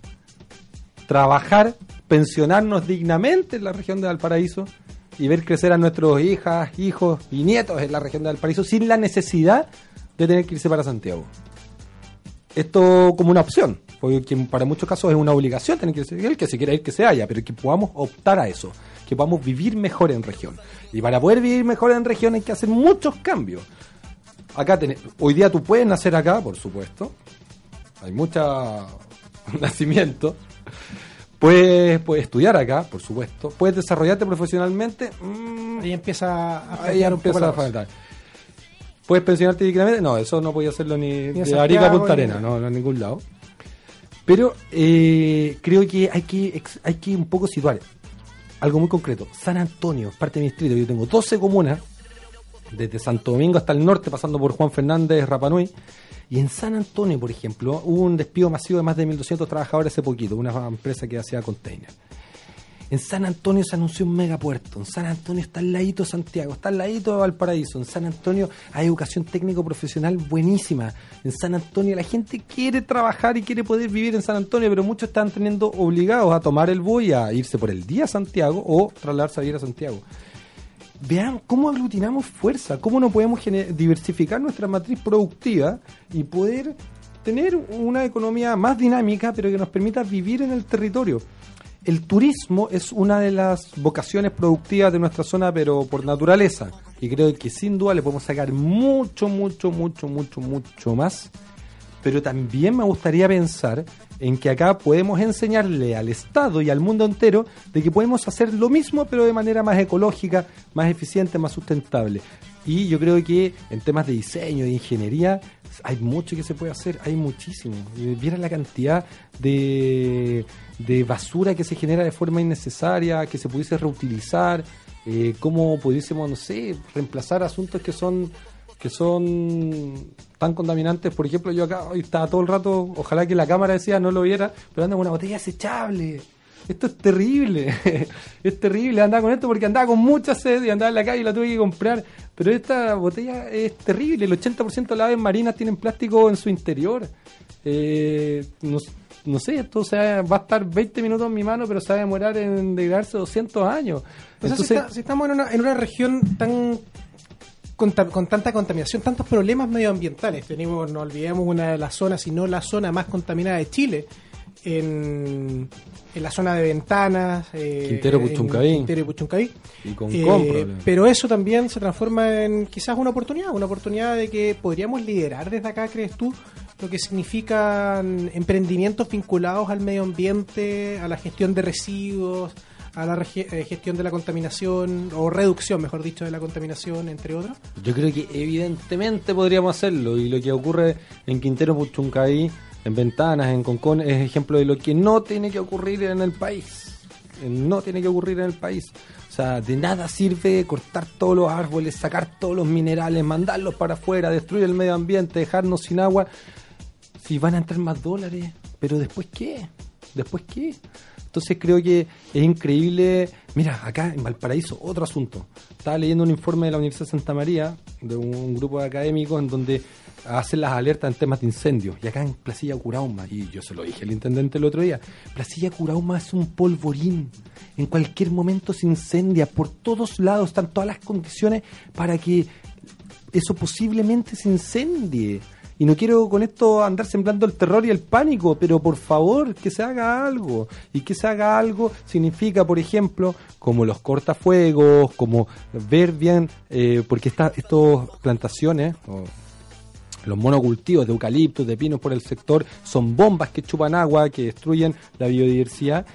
trabajar, pensionarnos dignamente en la región de Valparaíso y ver crecer a nuestros hijas, hijos y nietos en la región de Valparaíso sin la necesidad de tener que irse para Santiago esto como una opción, porque para muchos casos es una obligación tener que irse, el que se quiera ir que se haya, pero que podamos optar a eso, que podamos vivir mejor en región. Y para poder vivir mejor en región hay que hacer muchos cambios. Acá tenés, hoy día tú puedes nacer acá, por supuesto. Hay mucha nacimiento. Puedes, puedes estudiar acá, por supuesto. Puedes desarrollarte profesionalmente. mm, Ahí empieza a ahí empieza la a faltar. ¿Puedes pensionarte dignamente? No, eso no podía hacerlo ni, en de Arica a Punta ni- Arena, no, no en ningún lado. Pero eh, creo que hay que hay que un poco situar algo muy concreto. San Antonio, parte de mi distrito, yo tengo 12 comunas, desde Santo Domingo hasta el norte, pasando por Juan Fernández, Rapanui. Y en San Antonio, por ejemplo, hubo un despido masivo de más de 1.200 trabajadores hace poquito, una empresa que hacía container. En San Antonio se anunció un megapuerto. En San Antonio está al ladito Santiago, está al ladito de Valparaíso. En San Antonio hay educación técnico-profesional buenísima. En San Antonio la gente quiere trabajar y quiere poder vivir en San Antonio, pero muchos están teniendo obligados a tomar el bus y a irse por el día a Santiago o trasladarse a vivir a Santiago. Vean cómo aglutinamos fuerza, cómo no podemos diversificar nuestra matriz productiva y poder tener una economía más dinámica, pero que nos permita vivir en el territorio. El turismo es una de las vocaciones productivas de nuestra zona, pero por naturaleza. Y creo que sin duda le podemos sacar mucho, mucho, mucho, mucho, mucho más pero también me gustaría pensar en que acá podemos enseñarle al Estado y al mundo entero de que podemos hacer lo mismo pero de manera más ecológica, más eficiente, más sustentable. Y yo creo que en temas de diseño, de ingeniería, hay mucho que se puede hacer, hay muchísimo. Eh, Vieran la cantidad de, de basura que se genera de forma innecesaria, que se pudiese reutilizar, eh, cómo pudiésemos, no sé, reemplazar asuntos que son que son tan contaminantes. Por ejemplo, yo acá hoy estaba todo el rato, ojalá que la cámara decía no lo viera, pero anda con una botella desechable. Esto es terrible, es terrible andar con esto porque andaba con mucha sed y andaba en la calle y la tuve que comprar. Pero esta botella es terrible, el 80% de las aves marinas tienen plástico en su interior. Eh, no, no sé, esto o sea, va a estar 20 minutos en mi mano, pero se va a demorar en degradarse 200 años. O sea, si, Entonces, está- si estamos en una, en una región tan conta- con tanta contaminación, tantos problemas medioambientales, tenemos, no olvidemos, una de las zonas, si no la zona más contaminada de Chile, en, en la zona de Ventanas, eh, Quintero, Puchuncaví. Quintero y Puchuncaví. Y con Eh, con pero eso también se transforma en quizás una oportunidad, una oportunidad de que podríamos liderar desde acá, ¿crees tú? Lo que significan emprendimientos vinculados al medio ambiente, a la gestión de residuos, a la eh, gestión de la contaminación, o reducción, mejor dicho, de la contaminación, entre otros. Yo creo que evidentemente podríamos hacerlo y lo que ocurre en Quintero Puchuncaví, en Ventanas, en Concón, es ejemplo de lo que no tiene que ocurrir en el país. Eh, No tiene que ocurrir en el país. O sea, de nada sirve cortar todos los árboles, sacar todos los minerales, mandarlos para afuera, destruir el medio ambiente, dejarnos sin agua. Si van a entrar más dólares, pero después qué? ¿Después qué? Entonces creo que es increíble. Mira, acá en Valparaíso, otro asunto. Estaba leyendo un informe de la Universidad de Santa María, de un grupo de académicos, en donde hacen las alertas en temas de incendios. Y acá en Placilla Curauma, y yo se lo dije al intendente el otro día, Placilla Curauma es un polvorín. En cualquier momento se incendia. Por todos lados están todas las condiciones para que eso posiblemente se incendie. Y no quiero con esto andar sembrando el terror y el pánico, pero por favor que se haga algo. Y que se haga algo significa, por ejemplo, como los cortafuegos, como ver bien, eh, porque esta, estas plantaciones, los monocultivos de eucaliptos, de pinos por el sector, son bombas que chupan agua, que destruyen la biodiversidad.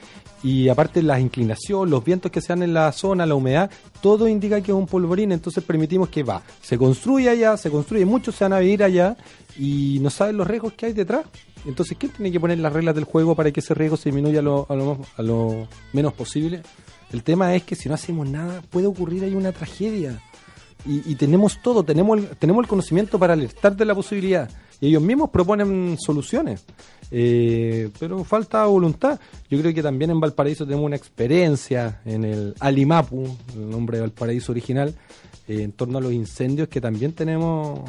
Y aparte la inclinación, los vientos que se dan en la zona, la humedad, todo indica que es un polvorín, entonces permitimos que va, se construye allá, se construye, muchos se van a vivir allá y no saben los riesgos que hay detrás. Entonces, ¿quién tiene que poner las reglas del juego para que ese riesgo se disminuya lo, a lo, a lo menos posible? El tema es que si no hacemos nada, puede ocurrir ahí una tragedia y, y tenemos todo, tenemos el, tenemos el conocimiento para alertar de la posibilidad. Y ellos mismos proponen soluciones. Eh, pero falta voluntad. Yo creo que también en Valparaíso tenemos una experiencia en el Alimapu, el nombre de Valparaíso original, eh, en torno a los incendios que también tenemos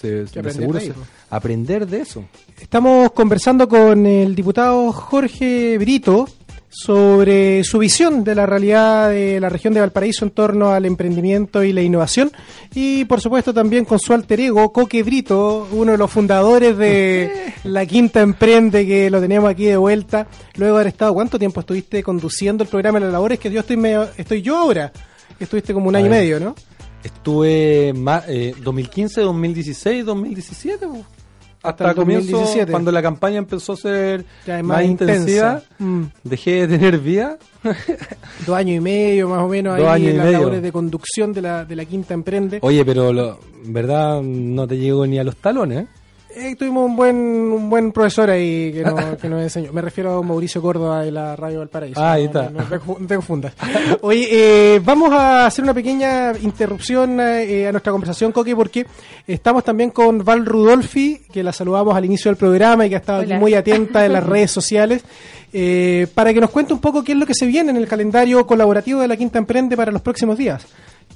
se- aprender seguro de se- aprender de eso. Estamos conversando con el diputado Jorge Brito sobre su visión de la realidad de la región de Valparaíso en torno al emprendimiento y la innovación y por supuesto también con su alter ego Coque Brito, uno de los fundadores de la Quinta Emprende que lo tenemos aquí de vuelta luego de haber estado ¿cuánto tiempo estuviste conduciendo el programa de las labores que yo estoy medio- estoy yo ahora? Estuviste como un A año y medio, ¿no? Estuve ma- eh, 2015, 2016, 2017. po. hasta el comienzo, 2017. cuando la campaña empezó a ser Ya más, más intensiva, intensa. Mm. dejé de tener vida. Dos años y medio más o menos Dos ahí en las medio. labores de conducción de la, de la Quinta Emprende. Oye, pero lo, verdad no te llegó ni a los talones. ¿Eh? Tuvimos un buen un buen profesor ahí que, nos, que nos enseñó. Me refiero a Mauricio Córdoba de la Radio Valparaíso. Ah, ahí No, está. No, no te confu- no te confundas. Oye, eh, vamos a hacer una pequeña interrupción eh, a nuestra conversación, Coque, porque estamos también con Val Rudolfi, que la saludamos al inicio del programa y que ha estado Hola. muy atenta en las redes sociales, eh, para que nos cuente un poco qué es lo que se viene en el calendario colaborativo de la Quinta Emprende para los próximos días.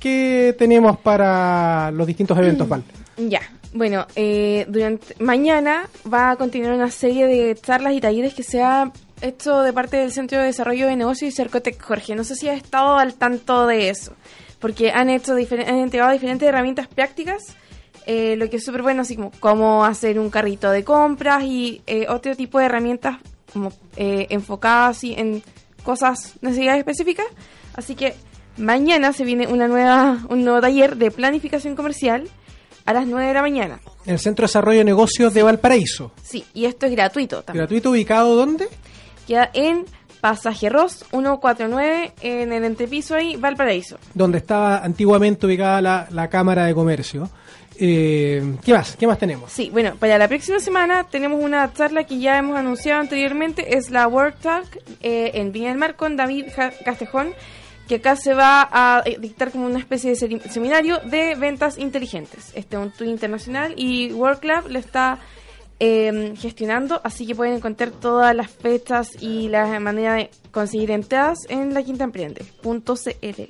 ¿Qué tenemos para los distintos eventos, Val? Ya, bueno, eh, durante mañana va a continuar una serie de charlas y talleres que se ha hecho de parte del Centro de Desarrollo de Negocios y Cercotec Jorge. No sé si has estado al tanto de eso, porque han hecho han entregado diferentes herramientas prácticas, eh, lo que es súper bueno, así como cómo hacer un carrito de compras y eh, otro tipo de herramientas como eh, enfocadas así en cosas, necesidades específicas. Así que mañana se viene una nueva, un nuevo taller de planificación comercial a las 9 de la mañana. El Centro de Desarrollo de Negocios de Valparaíso. Sí, y esto es gratuito también. ¿Gratuito ubicado dónde? Queda en Pasaje Ross 149 en el entrepiso ahí, Valparaíso. donde estaba antiguamente ubicada la, la Cámara de Comercio. Eh, ¿Qué más? ¿Qué más tenemos? Sí, bueno, para la próxima semana tenemos una charla que ya hemos anunciado anteriormente, es la World Talk eh, en Viña del Mar con David Castejón, que acá se va a dictar como una especie de seminario de ventas inteligentes. Este es un tour internacional y World Club lo está eh, gestionando, así que pueden encontrar todas las fechas y la manera de conseguir entradas en la quinta emprende.cl.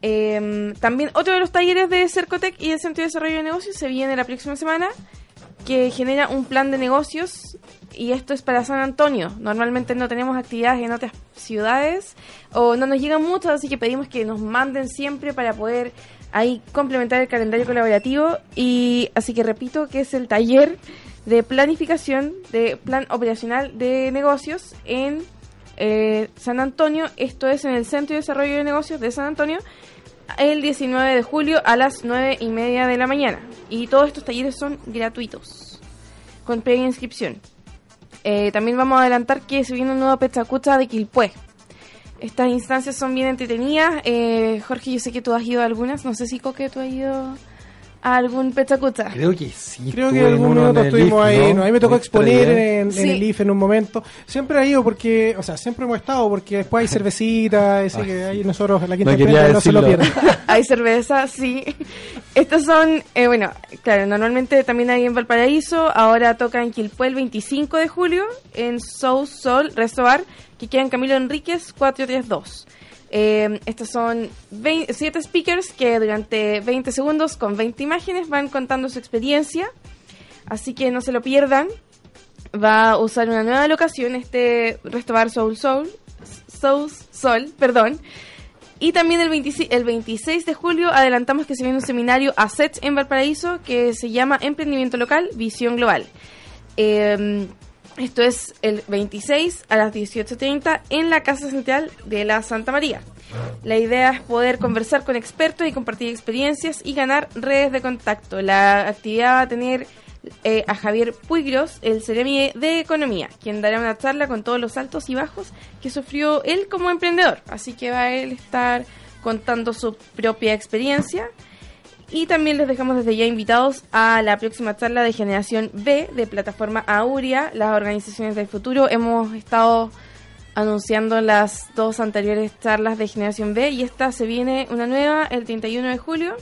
Eh, también otro de los talleres de Cercotec y del Centro de Desarrollo de Negocios se viene la próxima semana, que genera un plan de negocios y esto es para San Antonio. Normalmente no tenemos actividades en otras ciudades o no nos llegan muchas, así que pedimos que nos manden siempre para poder ahí complementar el calendario colaborativo y así que repito que es el taller de planificación de plan operacional de negocios en eh, San Antonio, esto es en el Centro de Desarrollo de Negocios de San Antonio, el 19 de julio a las 9 y media de la mañana. Y todos estos talleres son gratuitos, con previa inscripción. Eh, también vamos a adelantar que se viene un nuevo Pechacucha de Quilpué. Estas instancias son bien entretenidas. Eh, Jorge, yo sé que tú has ido a algunas. No sé si Coque, tú has ido algún Pechacucha. Creo que sí. Creo que algún minuto estuvimos IF, ahí, ¿no? a mí me tocó exponer en, en Sí. el IFE en un momento. Siempre ha ido porque, o sea, siempre hemos estado porque después hay cervecita, así que ahí nosotros en la quinta No no se lo pierdan. hay cerveza, sí. Estos son, eh, bueno, claro, normalmente también hay en Valparaíso, ahora toca en Quilpué el 25 de julio, en Soul Sol Resto Bar, que queda en Camilo Enríquez 432. Eh, estos son 7 speakers que durante 20 segundos con 20 imágenes van contando su experiencia, así que no se lo pierdan. Va a usar una nueva locación, este Resto Bar Soul Soul, Soul Sol, perdón, y también el 26, el 26 de julio adelantamos que se viene un seminario ASET en Valparaíso que se llama Emprendimiento Local, Visión Global. Eh, esto es el 26 a las 18.30 en la Casa Central de la Santa María. La idea es poder conversar con expertos y compartir experiencias y ganar redes de contacto. La actividad va a tener eh, a Javier Puigros, el Ceremi de Economía, quien dará una charla con todos los altos y bajos que sufrió él como emprendedor. Así que va a él estar contando su propia experiencia. Y también les dejamos desde ya invitados a la próxima charla de Generación B de plataforma Auria, las organizaciones del futuro. Hemos estado anunciando las dos anteriores charlas de Generación B y esta se viene una nueva el 31 de julio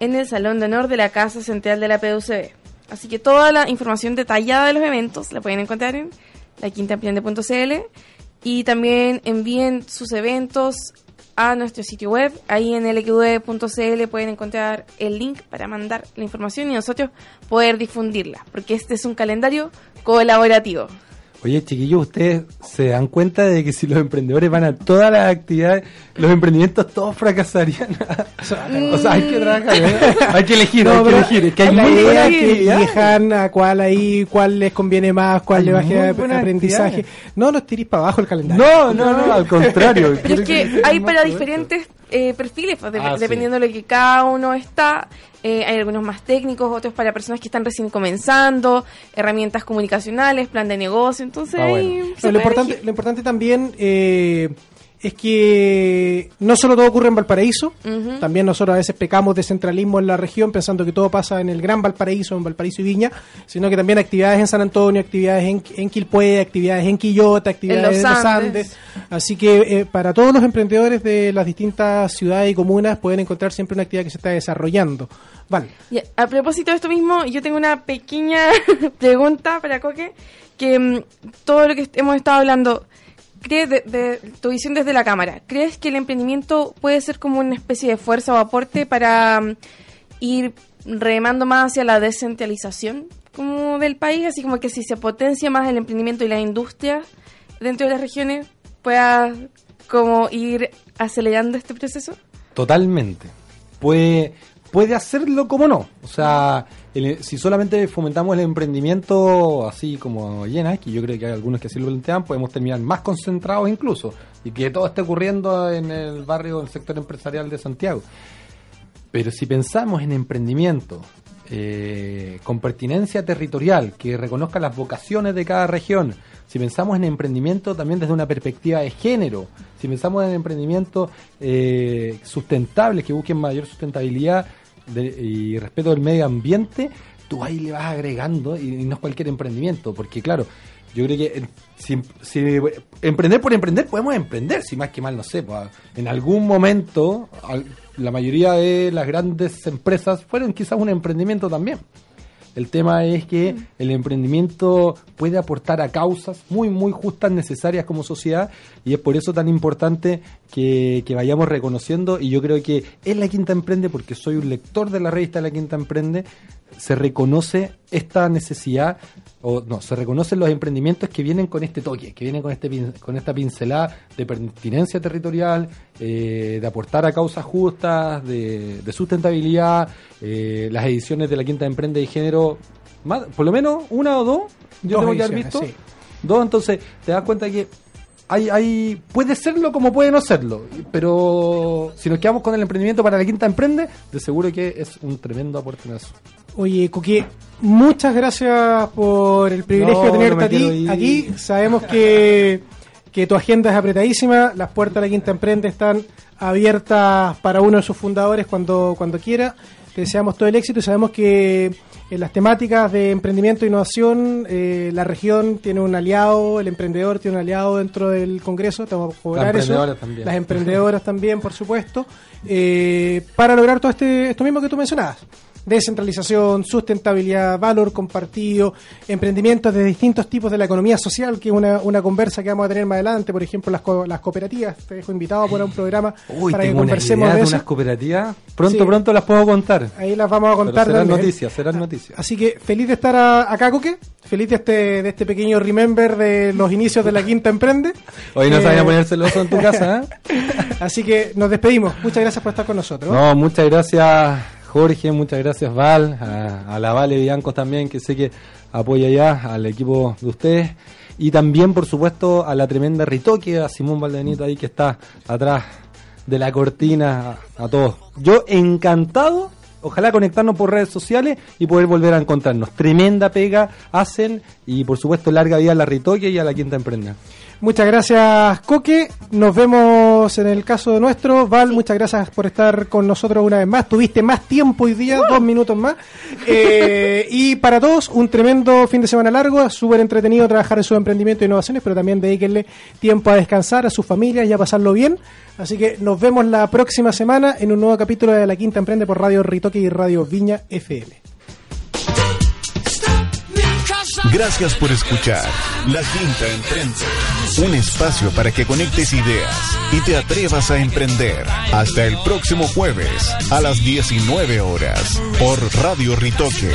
en el Salón de Honor de la Casa Central de la PUCB. Así que toda la información detallada de los eventos la pueden encontrar en laquintaemprende.cl y también envíen sus eventos a nuestro sitio web. Ahí en lqv.cl pueden encontrar el link para mandar la información y nosotros poder difundirla, porque este es un calendario colaborativo. Oye, chiquillos, ¿ustedes se dan cuenta de que si los emprendedores van a todas las actividades, los emprendimientos todos fracasarían? o sea, hay que trabajar, ¿eh? hay que elegir, hay que elegir. Es que hay la muy idea que elijan a cuál ahí, cuál les conviene más, cuál le buenas aprendizaje. No los tirís para abajo el calendario. No, no, no, al contrario. Pero es que hay para diferentes eh, perfiles, pues, de- Ah, sí. dependiendo de lo que cada uno está. Eh, hay algunos más técnicos, otros para personas que están recién comenzando, herramientas comunicacionales, plan de negocio. Entonces, Ah, ahí lo, importante, lo importante también eh, es que no solo todo ocurre en Valparaíso, también nosotros a veces pecamos de centralismo en la región pensando que todo pasa en el Gran Valparaíso, en Valparaíso y Viña, sino que también actividades en San Antonio, actividades en, en Quilpué, actividades en Quillota, actividades en los los, Andes. Andes. Así que eh, para todos los emprendedores de las distintas ciudades y comunas pueden encontrar siempre una actividad que se está desarrollando. Vale. Y a- propósito de esto mismo, yo tengo una pequeña pregunta para Coque, que mm, todo lo que hemos estado hablando, ¿crees de, de tu visión desde la cámara, crees que el emprendimiento puede ser como una especie de fuerza o aporte para mm, ir remando más hacia la descentralización como del país, así como que si se potencia más el emprendimiento y la industria dentro de las regiones, pueda como ir acelerando este proceso? Totalmente. Puede, puede hacerlo como no. O sea, el- si solamente fomentamos el emprendimiento así como llena, que yo creo que hay algunos que así lo plantean, podemos terminar más concentrados incluso. Y que todo esté ocurriendo en el barrio, en el sector empresarial de Santiago. Pero si pensamos en emprendimiento eh, con pertinencia territorial, que reconozca las vocaciones de cada región, si pensamos en emprendimiento también desde una perspectiva de género, si pensamos en emprendimiento eh, sustentables, que busquen mayor sustentabilidad de- y respeto del medio ambiente, tú ahí le vas agregando y, no es cualquier emprendimiento, porque claro, yo creo que si, emprender por emprender podemos emprender, si más que mal no sé, en algún momento al- la mayoría de las grandes empresas fueron quizás un emprendimiento también. El tema es que el emprendimiento puede aportar a causas muy, muy justas, necesarias como sociedad, y es por eso tan importante que, que vayamos reconociendo, y yo creo que en La Quinta Emprende, porque soy un lector de la revista La Quinta Emprende, se reconoce esta necesidad, o no, se reconocen los emprendimientos que vienen con este toque, que vienen con, este, con esta pincelada de pertinencia territorial, eh, de aportar a causas justas, de, de sustentabilidad, eh, las ediciones de La Quinta Emprende de género, más- por lo menos una o dos, yo Dos tengo que haber visto. sí. Dos, entonces te das cuenta que hay, hay, puede serlo como puede no serlo, pero si nos quedamos con el emprendimiento para la quinta emprende, de seguro que es un tremendo aporte en eso. Oye, Coque, muchas gracias por el privilegio No, de tenerte no a ti aquí. Sabemos que, que tu agenda es apretadísima, las puertas de la Quinta Emprende están abiertas para uno de sus fundadores cuando, cuando quiera. Te deseamos todo el éxito y sabemos que en las temáticas de emprendimiento e innovación, eh, la región tiene un aliado, el emprendedor tiene un aliado dentro del Congreso, te vamos a cobrar eso. emprendedoras también. Las emprendedoras también, por supuesto, eh, para lograr todo este, esto mismo que tú mencionabas. Descentralización, sustentabilidad, valor compartido, emprendimientos de distintos tipos de la economía social, que es una, una conversa que vamos a tener más adelante, por ejemplo, las, co- las cooperativas. Te dejo invitado por un programa Uy, para que conversemos ideas de de eso. unas cooperativas. Pronto, Sí. pronto las puedo contar. Ahí las vamos a Pero contar. serán también. noticias, serán noticias. Así que feliz de estar a- acá, Coque. Feliz de este, de este pequeño remember de los inicios de la Quinta Emprende. Hoy no Eh, se vayan a poner celoso en tu casa, ¿eh? Así que nos despedimos. Muchas gracias por estar con nosotros. No, muchas gracias Jorge, muchas gracias Val, a, a la Vale Biancos también, que sé que apoya ya al equipo de ustedes. Y también, por supuesto, a la tremenda Ritoque, a Simón Valdenito ahí que está atrás de la cortina, a, a todos. Yo encantado, ojalá conectarnos por redes sociales y poder volver a encontrarnos. Tremenda pega hacen y, por supuesto, larga vida a la Ritoque y a la Quinta Emprenda. Muchas gracias, Coque. Nos vemos en el caso nuestro. Val, muchas gracias por estar con nosotros una vez más. Tuviste más tiempo hoy día, dos minutos más. Eh, y para todos, un tremendo fin de semana largo. Súper entretenido trabajar en su emprendimiento e innovaciones, pero también dedíquenle tiempo a descansar, a sus familias y a pasarlo bien. Así que nos vemos la próxima semana en un nuevo capítulo de La Quinta Emprende por Radio Ritoque y Radio Viña FM. Gracias por escuchar La Quinta Emprende, un espacio para que conectes ideas y te atrevas a emprender. Hasta el próximo jueves a las 19 horas por Radio Ritoque